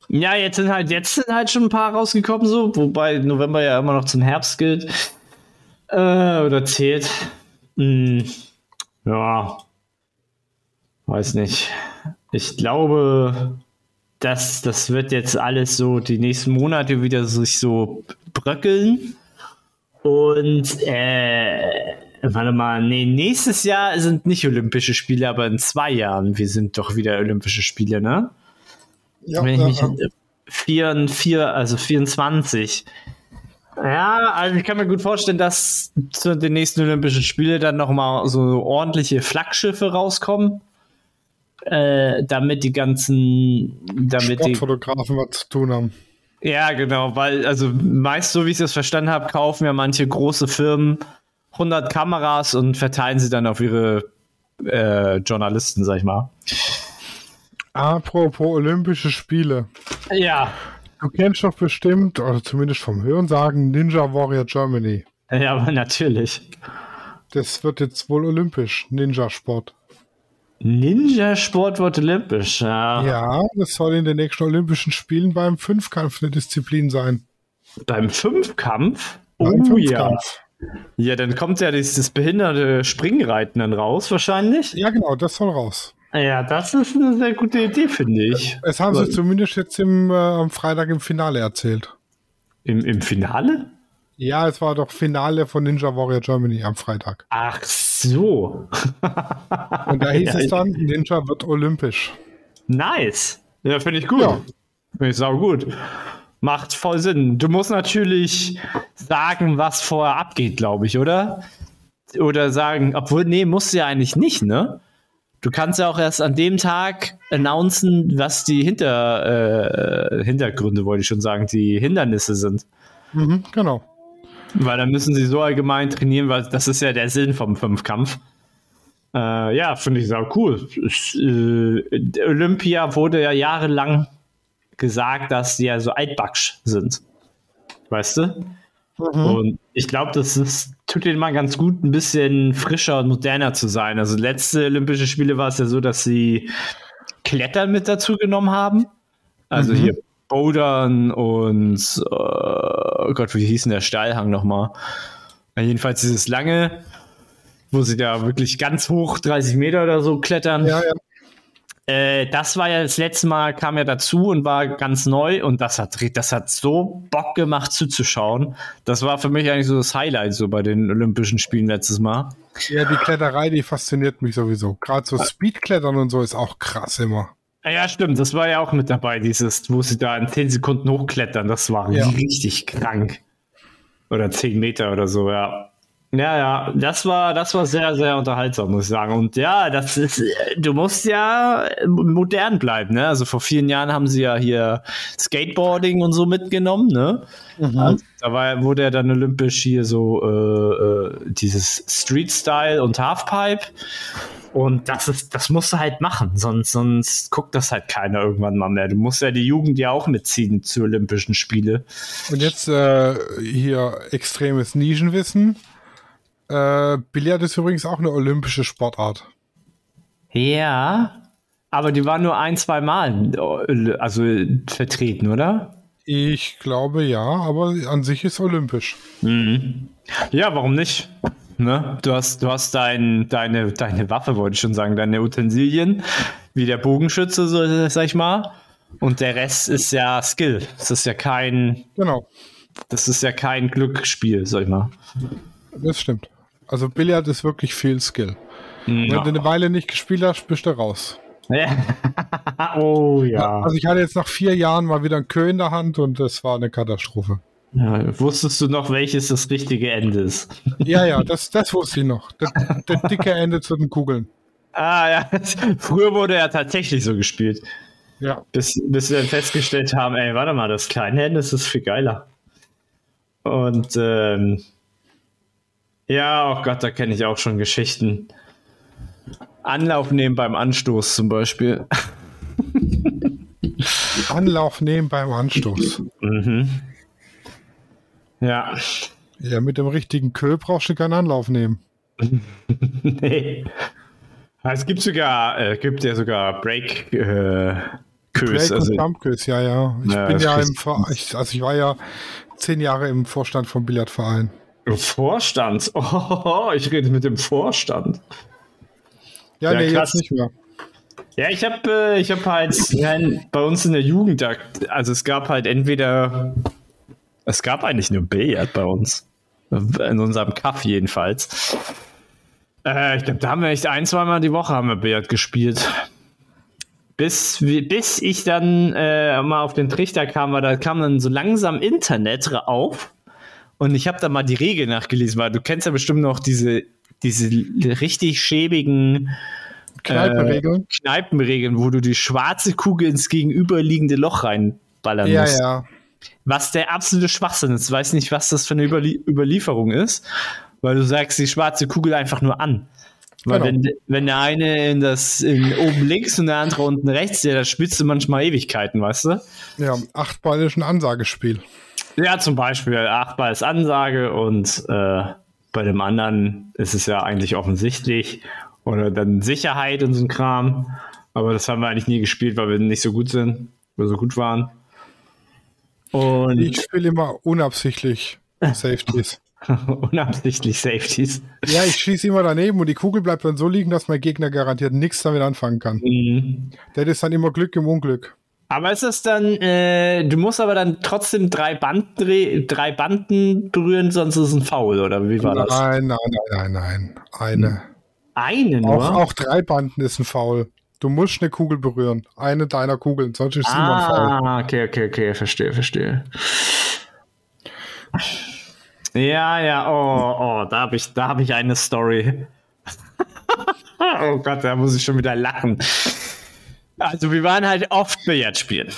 Ja, jetzt sind halt, jetzt sind halt schon ein paar rausgekommen, so, wobei November ja immer noch zum Herbst gilt. Äh, oder zählt. Hm, ja. Weiß nicht. Ich glaube, dass das wird jetzt alles so die nächsten Monate wieder sich so bröckeln. Und äh, warte mal, nee, nächstes Jahr sind nicht Olympische Spiele, aber in zwei Jahren, wir sind doch wieder Olympische Spiele, ne? Ja, wenn ich mich ja. vier, vier, also 24. Äh, Ja, also ich kann mir gut vorstellen, dass zu den nächsten Olympischen Spielen dann nochmal so ordentliche Flaggschiffe rauskommen. Äh, damit die ganzen, damit die, Sportfotografen was zu tun haben. ja genau, weil also meist so wie ich das verstanden habe, kaufen ja manche große Firmen 100 Kameras und verteilen sie dann auf ihre äh, Journalisten, sag ich mal. Apropos Olympische Spiele. Ja, Du kennst doch bestimmt, oder zumindest vom Hörensagen, Ninja Warrior Germany. ja, aber natürlich. Das wird jetzt wohl olympisch, Ninja-Sport. Ninja-Sport wird olympisch, ja. Ja, das soll in den nächsten Olympischen Spielen beim Fünfkampf eine Disziplin sein. Beim Fünfkampf? Beim Oh ja. Fünfkampf. Ja, dann kommt ja dieses behinderte Springreiten dann raus, wahrscheinlich. Ja, genau, das soll raus. Ja, das ist eine sehr gute Idee, finde ich. Es haben sie zumindest jetzt im, äh, am Freitag im Finale erzählt. Im, Im Finale? Ja, es war doch Finale von Ninja Warrior Germany am Freitag. Ach so. Und da hieß Ja, es dann, Ninja wird olympisch. Nice. Ja, finde ich gut. Ja. Finde ich sau gut. Macht voll Sinn. Du musst natürlich sagen, was vorher abgeht, glaube ich, oder? Oder sagen, obwohl, nee, musst du ja eigentlich nicht, ne? Du kannst ja auch erst an dem Tag announcen, was die Hinter, äh, Hintergründe, wollte ich schon sagen, die Hindernisse sind. Mhm, genau. Weil dann müssen sie so allgemein trainieren, weil das ist ja der Sinn vom Fünfkampf. Äh, ja, finde ich sau cool. Äh, Olympia wurde ja jahrelang gesagt, dass die ja so altbacksch sind. Weißt du? Und ich glaube, das ist, tut denen mal ganz gut, ein bisschen frischer und moderner zu sein. Also letzte Olympische Spiele war es ja so, dass sie Klettern mit dazu genommen haben. Also hier Bouldern und äh, oh Gott, wie hieß denn der Steilhang nochmal? Jedenfalls dieses lange, wo sie da wirklich ganz hoch 30 Meter oder so klettern. Ja, ja. Äh, das war ja das letzte Mal, kam ja dazu und war ganz neu und das hat, das hat so Bock gemacht zuzuschauen. Das war für mich eigentlich so das Highlight so bei den Olympischen Spielen letztes Mal. Ja, die Kletterei, die fasziniert mich sowieso. Gerade so Speedklettern und so ist auch krass immer. Ja, stimmt, das war ja auch mit dabei, dieses, wo sie da in 10 Sekunden hochklettern, das war Ja. richtig krank. Oder 10 Meter oder so, ja. Ja, ja, das war, das war sehr, sehr unterhaltsam, muss ich sagen. Und ja, das ist, du musst ja modern bleiben, ne? Also vor vielen Jahren haben sie ja hier Skateboarding und so mitgenommen, ne? Also, da war, wurde ja dann olympisch hier so äh, äh, dieses Street-Style und Halfpipe. Und das ist, das musst du halt machen, sonst, sonst guckt das halt keiner irgendwann mal mehr. Du musst ja die Jugend ja auch mitziehen zu Olympischen Spiele. Und jetzt äh, hier extremes Nischenwissen. Äh, Billard ist übrigens auch eine olympische Sportart. Ja, aber die waren nur ein, zwei Mal also vertreten, oder? Ich glaube ja, aber an sich ist olympisch. Ja, warum nicht? Ne? Du hast, du hast dein, deine, deine Waffe, wollte ich schon sagen, deine Utensilien, wie der Bogenschütze, so, sag ich mal. Und der Rest ist ja Skill. Das ist ja kein, Genau, das ist ja kein Glücksspiel, sag ich mal. das stimmt. Also Billard ist wirklich viel Skill. Wenn du eine Weile nicht gespielt hast, bist du raus. Oh ja. Also ich hatte jetzt nach vier Jahren mal wieder ein Kö in der Hand und das war eine Katastrophe. Ja. Wusstest du noch, welches das richtige Ende ist? Ja, ja, das, das wusste ich noch. Das, das dicke Ende zu den Kugeln. Ah ja, früher wurde ja tatsächlich so gespielt. Ja. Bis, bis wir dann festgestellt haben, ey, warte mal, das kleine Ende ist viel geiler. Und ähm, ja, oh Gott, da kenne ich auch schon Geschichten. Anlauf nehmen beim Anstoß zum Beispiel. Anlauf nehmen beim Anstoß. Mhm. Ja, Ja, mit dem richtigen Kö brauchst du keinen Anlauf nehmen. nee. Es gibt sogar, äh, gibt ja sogar Break äh, Kös, Break also, und ja, ja. Ich Ja, bin ja im Ver ich, also ich war ja zehn Jahre im Vorstand vom Billardverein. Vorstand. Oh, ich rede mit dem Vorstand. Ja, Ja, nee, krass. jetzt nicht mehr. Ja, ich habe äh, ich hab halt bei uns in der Jugend, also es gab halt entweder, es gab eigentlich nur Billard bei uns. In unserem Kaff jedenfalls. Äh, ich glaube, da haben wir echt ein, zweimal die Woche haben wir Billard gespielt. Bis, bis ich dann äh, mal auf den Trichter kam, weil da kam dann so langsam Internet auf. Und ich habe da mal die Regeln nachgelesen, weil du kennst ja bestimmt noch diese, diese richtig schäbigen Kneipenregeln. Äh, Kneipenregeln, wo du die schwarze Kugel ins gegenüberliegende Loch reinballern ja, musst. Ja, Was der absolute Schwachsinn ist. Ich weiß nicht, was das für eine Überlie Überlieferung ist, weil du sagst die schwarze Kugel einfach nur an. Weil genau. wenn, wenn der eine in das in oben links und der andere unten rechts, ja, da spielst du manchmal Ewigkeiten, weißt du? Ja, Achtball ist ein Ansagespiel. Ja, zum Beispiel Achtball ist Ansage und äh, bei dem anderen ist es ja eigentlich offensichtlich. Oder dann Sicherheit und so ein Kram. Aber das haben wir eigentlich nie gespielt, weil wir nicht so gut sind, weil wir so gut waren. Und ich spiele immer unabsichtlich Safeties. unabsichtlich Safeties. Ja, ich schieße immer daneben und die Kugel bleibt dann so liegen, dass mein Gegner garantiert nichts damit anfangen kann. Mhm. Das ist dann immer Glück im Unglück. Aber ist es dann, äh, du musst aber dann trotzdem drei, Band drei Banden berühren, sonst ist es ein Foul, oder wie war nein, das? Nein, nein, nein, nein, nein. Eine. Eine nur? Auch, auch drei Banden ist ein Foul. Du musst eine Kugel berühren. Eine deiner Kugeln, sonst ist Foul. Ah, okay, okay, okay, verstehe, verstehe. Ja, ja, oh, oh, da habe ich, hab ich eine Story. oh Gott, da muss ich schon wieder lachen. Also, wir waren halt oft Billard spielen.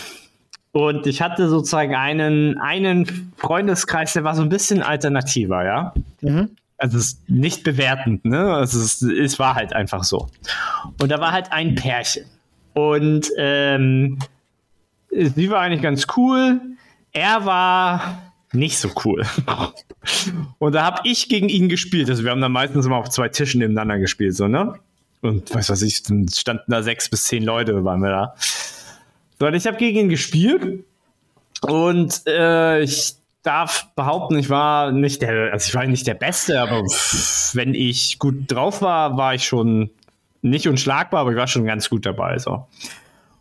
Und ich hatte sozusagen einen, einen Freundeskreis, der war so ein bisschen alternativer, ja. Mhm. Also es ist nicht bewertend, ne? Also es, es war halt einfach so. Und da war halt ein Pärchen. Und ähm, sie war eigentlich ganz cool. Er war nicht so cool. Und da habe ich gegen ihn gespielt. Also wir haben dann meistens immer auf zwei Tischen nebeneinander gespielt, so, ne? Und weiß was ich, dann standen da sechs bis zehn Leute, waren wir da. So, und ich habe gegen ihn gespielt. Und äh, ich darf behaupten, ich war nicht der, also ich war nicht der Beste, aber wenn ich gut drauf war, war ich schon nicht unschlagbar, aber ich war schon ganz gut dabei. So.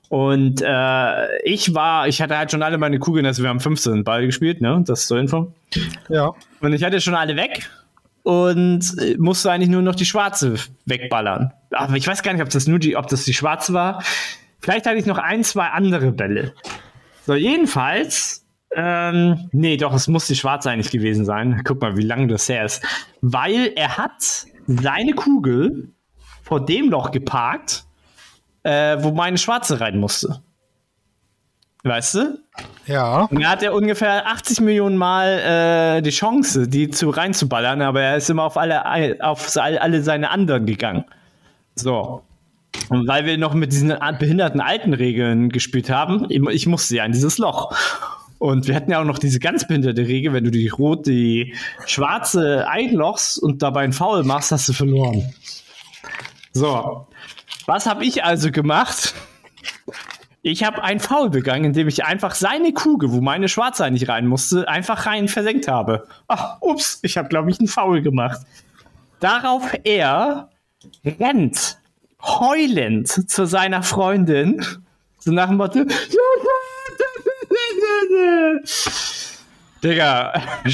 Und äh, ich war, ich hatte halt schon alle meine Kugeln, also wir haben 15 Ball gespielt, ne? Das ist zur Info. Ja. Und ich hatte schon alle weg und musste eigentlich nur noch die schwarze wegballern. Aber ich weiß gar nicht, ob das nur die, ob das die schwarze war. Vielleicht hatte ich noch ein, zwei andere Bälle. So, jedenfalls, ähm, nee, doch, es muss die schwarze eigentlich gewesen sein. Guck mal, wie lange das her ist. Weil er hat seine Kugel vor dem Loch geparkt, äh, wo meine schwarze rein musste. Weißt du? Ja. Und er hat ja ungefähr 80 Millionen Mal äh, die Chance, die zu reinzuballern, aber er ist immer auf alle, auf alle seine anderen gegangen. So. Und weil wir noch mit diesen behinderten alten Regeln gespielt haben, ich musste ja in dieses Loch. Und wir hatten ja auch noch diese ganz behinderte Regel, wenn du die rote, die schwarze einlochst und dabei ein Foul machst, hast du verloren. So. Was habe ich also gemacht? Ich habe ein Foul begangen, indem ich einfach seine Kugel, wo meine Schwarze nicht rein musste, einfach rein versenkt habe. Ach, ups, ich habe, glaube ich, einen Foul gemacht. Darauf er rennt heulend zu seiner Freundin, so nach dem Motto, Digga,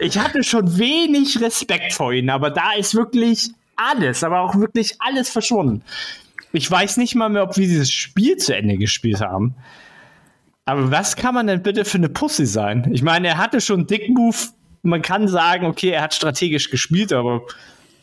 ich hatte schon wenig Respekt vor ihnen, aber da ist wirklich alles, aber auch wirklich alles verschwunden. Ich weiß nicht mal mehr, ob wir dieses Spiel zu Ende gespielt haben. Aber was kann man denn bitte für eine Pussy sein? Ich meine, er hatte schon einen dicken Move. Man kann sagen, okay, er hat strategisch gespielt, aber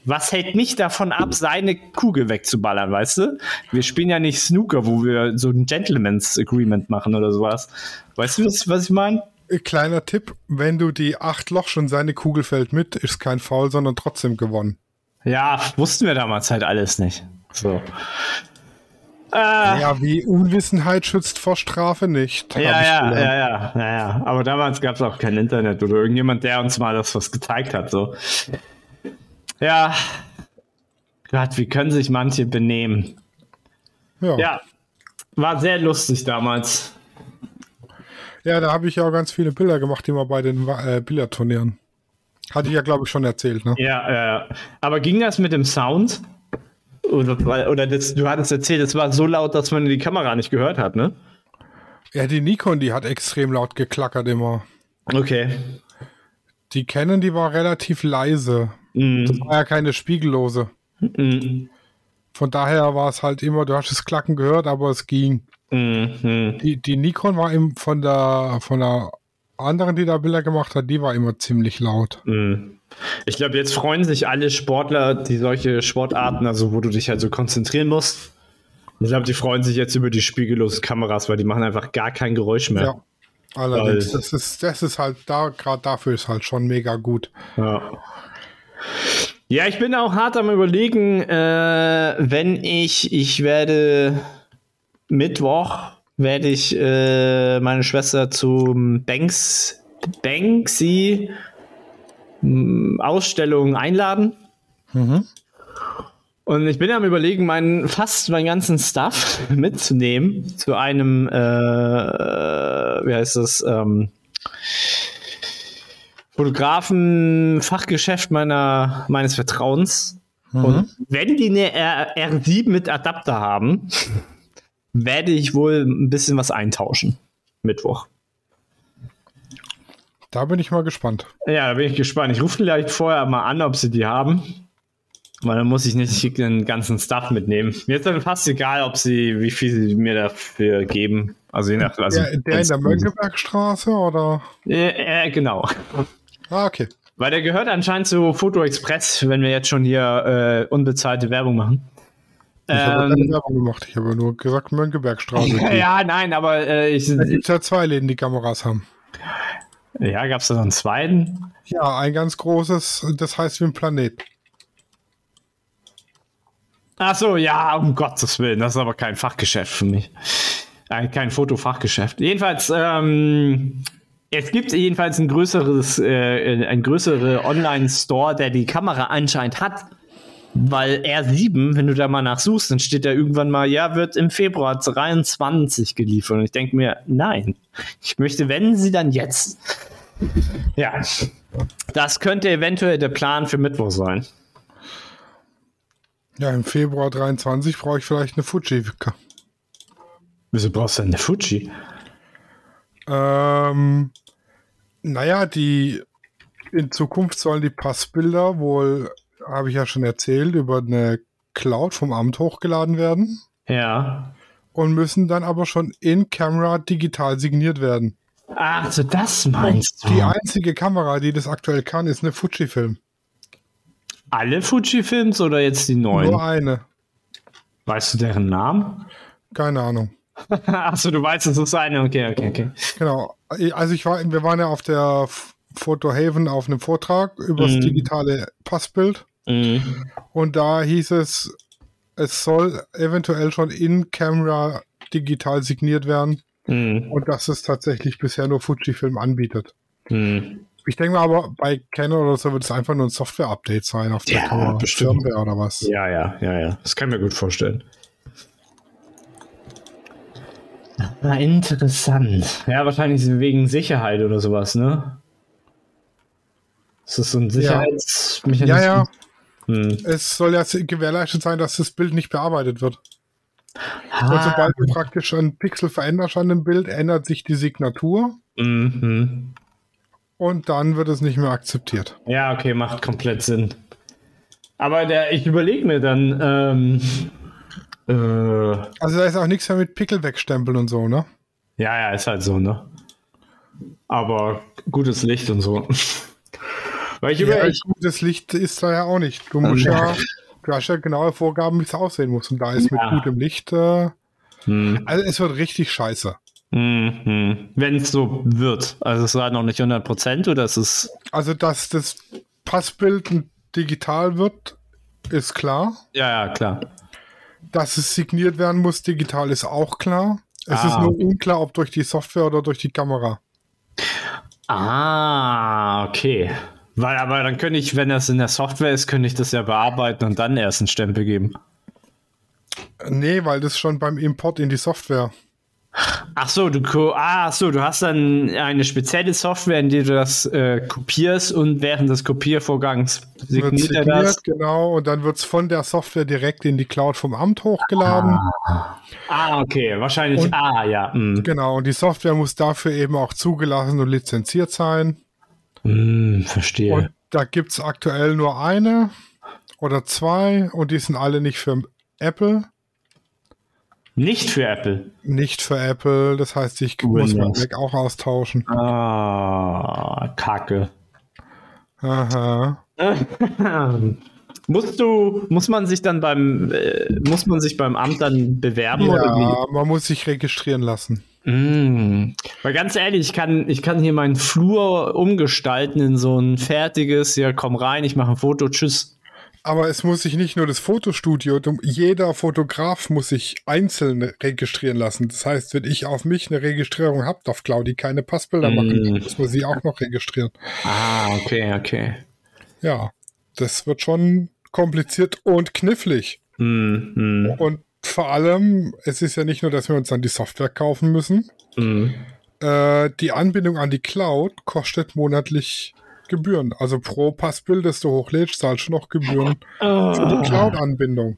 was hält mich davon ab, seine Kugel wegzuballern, weißt du? Wir spielen ja nicht Snooker, wo wir so ein Gentleman's Agreement machen oder sowas. Weißt du, was, was ich meine? Kleiner Tipp, wenn du die acht Loch schon seine Kugel fällt mit, ist kein Foul, sondern trotzdem gewonnen. Ja, wussten wir damals halt alles nicht. So. Äh, ja, wie Unwissenheit schützt vor Strafe nicht. Ja, ja, ja, ja, ja, ja. Aber damals gab es auch kein Internet oder irgendjemand, der uns mal das was gezeigt hat. So. Ja. Gott, wie können sich manche benehmen? Ja. ja. War sehr lustig damals. Ja, da habe ich ja auch ganz viele Bilder gemacht, immer bei den äh, Billardturnieren. Hatte ich ja, glaube ich, schon erzählt, ne? Ja, ja. Aber ging das mit dem Sound? Oder, oder das, du hattest erzählt, es war so laut, dass man die Kamera nicht gehört hat, ne? Ja, die Nikon, die hat extrem laut geklackert immer. Okay. Die Canon, die war relativ leise. Mm. Das war ja keine spiegellose. Mm. Von daher war es halt immer, du hast das Klacken gehört, aber es ging. Mm. Die, die Nikon war eben von der, von der anderen, die da Bilder gemacht hat, die war immer ziemlich laut. Mhm. Ich glaube, jetzt freuen sich alle Sportler, die solche Sportarten, also wo du dich halt so konzentrieren musst. Ich glaube, die freuen sich jetzt über die spiegellosen Kameras, weil die machen einfach gar kein Geräusch mehr. Ja. Allerdings, Weil- das ist, das ist halt da, gerade dafür ist halt schon mega gut. Ja. Ja, ich bin auch hart am überlegen, äh, wenn ich, ich werde Mittwoch, werde ich äh, meine Schwester zum Banks, Banksy m, Ausstellung einladen. Und ich bin am überlegen, meinen, fast meinen ganzen Stuff mitzunehmen zu einem, äh, wie heißt das, ähm, Fotografen-Fachgeschäft meiner, meines Vertrauens. Und wenn die eine R R7 mit Adapter haben, werde ich wohl ein bisschen was eintauschen. Mittwoch. Da bin ich mal gespannt. Ja, da bin ich gespannt. Ich rufe vielleicht vorher mal an, ob sie die haben. Weil dann muss ich nicht den ganzen Stuff mitnehmen. Mir ist dann fast egal, ob sie, wie viel sie mir dafür geben. Also je nach. Also, der, der in der Mönckebergstraße oder? Äh, äh, genau. Ah, okay. Weil der gehört anscheinend zu Foto Express, wenn wir jetzt schon hier äh, unbezahlte Werbung machen. Ich habe keine Ähm, Werbung gemacht. Ich habe nur gesagt Mönckebergstraße. ja, nein, aber äh, ich, Es gibt ja zwei Läden, die Kameras haben. ja, gab es da noch einen zweiten? Ja, ein ganz großes, das heißt wie ein Planet. Ach so, ja, um Gottes Willen, das ist aber kein Fachgeschäft für mich. Äh, kein Fotofachgeschäft. Jedenfalls, ähm, es gibt jedenfalls ein größeres, äh, ein größere Online-Store, der die Kamera anscheinend hat. Weil R7, wenn du da mal nachsuchst, dann steht da irgendwann mal, ja, wird im Februar 23 geliefert. Und ich denke mir, nein. Ich möchte, wenn sie dann jetzt. Ja. Das könnte eventuell der Plan für Mittwoch sein. Ja, im Februar 23 brauche ich vielleicht eine Fuji. Wieso brauchst du denn eine Fuji? Ähm, naja, die in Zukunft sollen die Passbilder wohl, habe ich ja schon erzählt, über eine Cloud vom Amt hochgeladen werden Ja. und müssen dann aber schon in Camera digital signiert werden. Ach, so das meinst Die du? einzige Kamera, die das aktuell kann, ist eine Fujifilm. Alle Fuji-Films oder jetzt die neuen? Nur eine. Weißt du deren Namen? Keine Ahnung. Achso, du weißt, es ist eine. Okay, okay, okay. Genau. Also ich war, wir waren ja auf der Photo Haven auf einem Vortrag über das Mhm. digitale Passbild Mhm. und da hieß es, es soll eventuell schon in Camera digital signiert werden Mhm. und dass es tatsächlich bisher nur Fujifilm anbietet. Mhm. Ich denke mal aber bei Canon oder so wird es einfach nur ein Software-Update sein auf der Ja, Kamera. bestimmt. Firmware oder was. Ja, ja, ja, ja. Das kann ich mir gut vorstellen. Na, interessant. Ja, wahrscheinlich wegen Sicherheit oder sowas, ne? Ist das so ein Sicherheitsmechanismus? Ja, ja. Hm. Es soll ja gewährleistet sein, dass das Bild nicht bearbeitet wird. Und Ah, sobald du praktisch einen Pixel veränderst an dem Bild, ändert sich die Signatur mhm. und dann wird es nicht mehr akzeptiert. Ja, okay, macht komplett Sinn. Aber der, ich überlege mir dann, ähm, äh, Also da ist auch nichts mehr mit Pickel wegstempeln und so, ne? ja, ja, ist halt so, ne? Aber gutes Licht und so. Weil ich Ja, über, ich, gutes Licht ist da ja auch nicht. Du musst ja, du hast ja genaue Vorgaben, wie es aussehen muss. Und da ist mit Ja. gutem Licht, äh, hm, also es wird richtig scheiße. hm, hm. wenn es so wird. Also es war noch nicht 100 Prozent oder es ist, Also, dass das Passbild digital wird, ist klar. ja, ja, klar. Dass es signiert werden muss, digital ist auch klar. Es Ah, ist nur okay. unklar, ob durch die Software oder durch die Kamera. Ah, okay. Weil, aber dann könnte ich, wenn das in der Software ist, könnte ich das ja bearbeiten und dann erst einen Stempel geben. Nee, weil das schon beim Import in die Software. Ach so, du, ah, so, du hast dann eine spezielle Software, in der du das äh, kopierst und während des Kopiervorgangs Wird signiert er das. signiert, genau, und dann wird es von der Software direkt in die Cloud vom Amt hochgeladen. Ah, okay, wahrscheinlich. Und- ah, ja. mm. Genau, und die Software muss dafür eben auch zugelassen und lizenziert sein. Mm, verstehe. Und da gibt es aktuell nur eine oder zwei und die sind alle nicht für Apple. Nicht für Apple. Nicht für Apple, das heißt, ich muss mein Mac auch austauschen. Ah, Kacke. Aha. Musst du, muss man sich dann beim, äh, muss man sich beim Amt dann bewerben oder Ja, wie? man muss sich registrieren lassen. Mm. Weil ganz ehrlich, ich kann, ich kann hier meinen Flur umgestalten in so ein fertiges, ja komm rein, ich mache ein Foto, tschüss. Aber es muss sich nicht nur das Fotostudio, jeder Fotograf muss sich einzeln registrieren lassen. Das heißt, wenn ich auf mich eine Registrierung habe, darf Claudi keine Passbilder Mm. machen. Muss man sie auch noch registrieren. Ah, okay, okay. Ja, das wird schon kompliziert und knifflig. Mm, mm, Und vor allem, es ist ja nicht nur, dass wir uns dann die Software kaufen müssen. Äh, die Anbindung an die Cloud kostet monatlich Gebühren. Also pro Passbild, das du hochlädst, zahlst du noch Gebühren für die Cloud-Anbindung.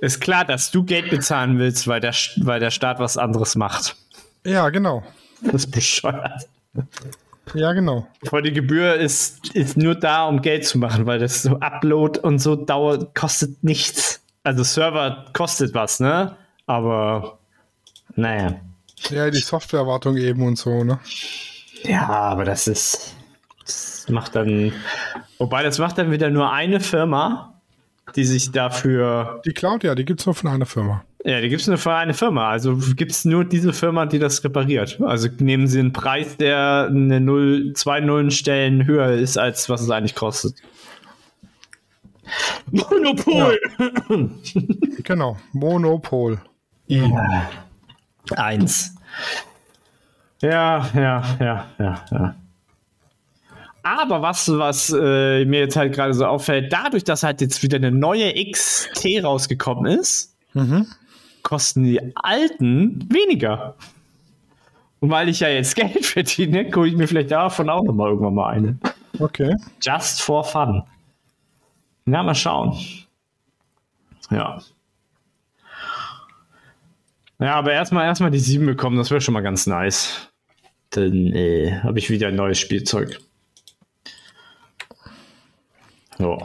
Ist klar, dass du Geld bezahlen willst, weil der, weil der Staat was anderes macht. Ja, genau. Das ist bescheuert. Ja, genau. Weil die Gebühr ist, ist nur da, um Geld zu machen, weil das so Upload und so dauert, kostet nichts. Also Server kostet was, ne? Aber naja. Ja, die Softwarewartung eben und so, ne? Ja, aber das ist. Das macht dann. Wobei, das macht dann wieder nur eine Firma, die sich dafür. Die Cloud, ja, die gibt's nur von einer Firma. Ja, die gibt es nur für eine Firma. Also gibt es nur diese Firma, die das repariert. Also nehmen sie einen Preis, der eine Null, zwei Nullen Stellen höher ist, als was es eigentlich kostet. Monopol! Genau, Monopol. Ja. Eins. Ja, ja, ja, ja, ja. Aber was, was äh, mir jetzt halt gerade so auffällt, dadurch, dass halt jetzt wieder eine neue XT rausgekommen ist, kosten die alten weniger. Und weil ich ja jetzt Geld verdiene, gucke ich mir vielleicht davon auch nochmal irgendwann mal eine. Okay. Just for fun. Na, mal schauen. Ja. Ja, aber erstmal erstmal die 7 bekommen, das wäre schon mal ganz nice. Dann äh, habe ich wieder ein neues Spielzeug. So.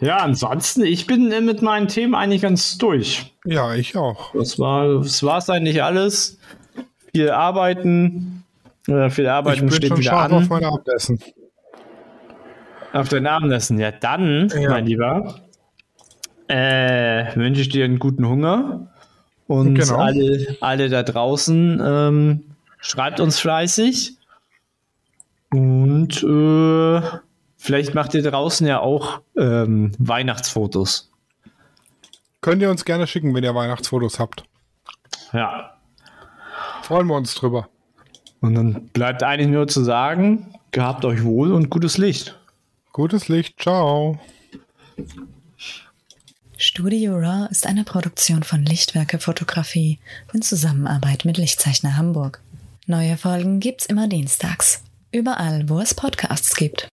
Ja, ansonsten, ich bin äh, mit meinen Themen eigentlich ganz durch. Ja, ich auch. Das war das war's eigentlich alles. Viel Arbeiten. Äh, viel Ich Arbeiten bin steht schon wieder scharf an. auf mein Abendessen. Auf dein Abendessen. Ja, dann, Ja. mein Lieber, äh, wünsche ich dir einen guten Hunger. Und Genau. alle, alle da draußen, ähm, schreibt uns fleißig. Und äh, vielleicht macht ihr draußen ja auch ähm, Weihnachtsfotos. Könnt ihr uns gerne schicken, wenn ihr Weihnachtsfotos habt. Ja. Freuen wir uns drüber. Und dann bleibt eigentlich nur zu sagen, gehabt euch wohl und gutes Licht. Gutes Licht, ciao. Studio Raw ist eine Produktion von Lichtwerke Fotografie in Zusammenarbeit mit Lichtzeichner Hamburg. Neue Folgen gibt's immer dienstags. Überall, wo es Podcasts gibt.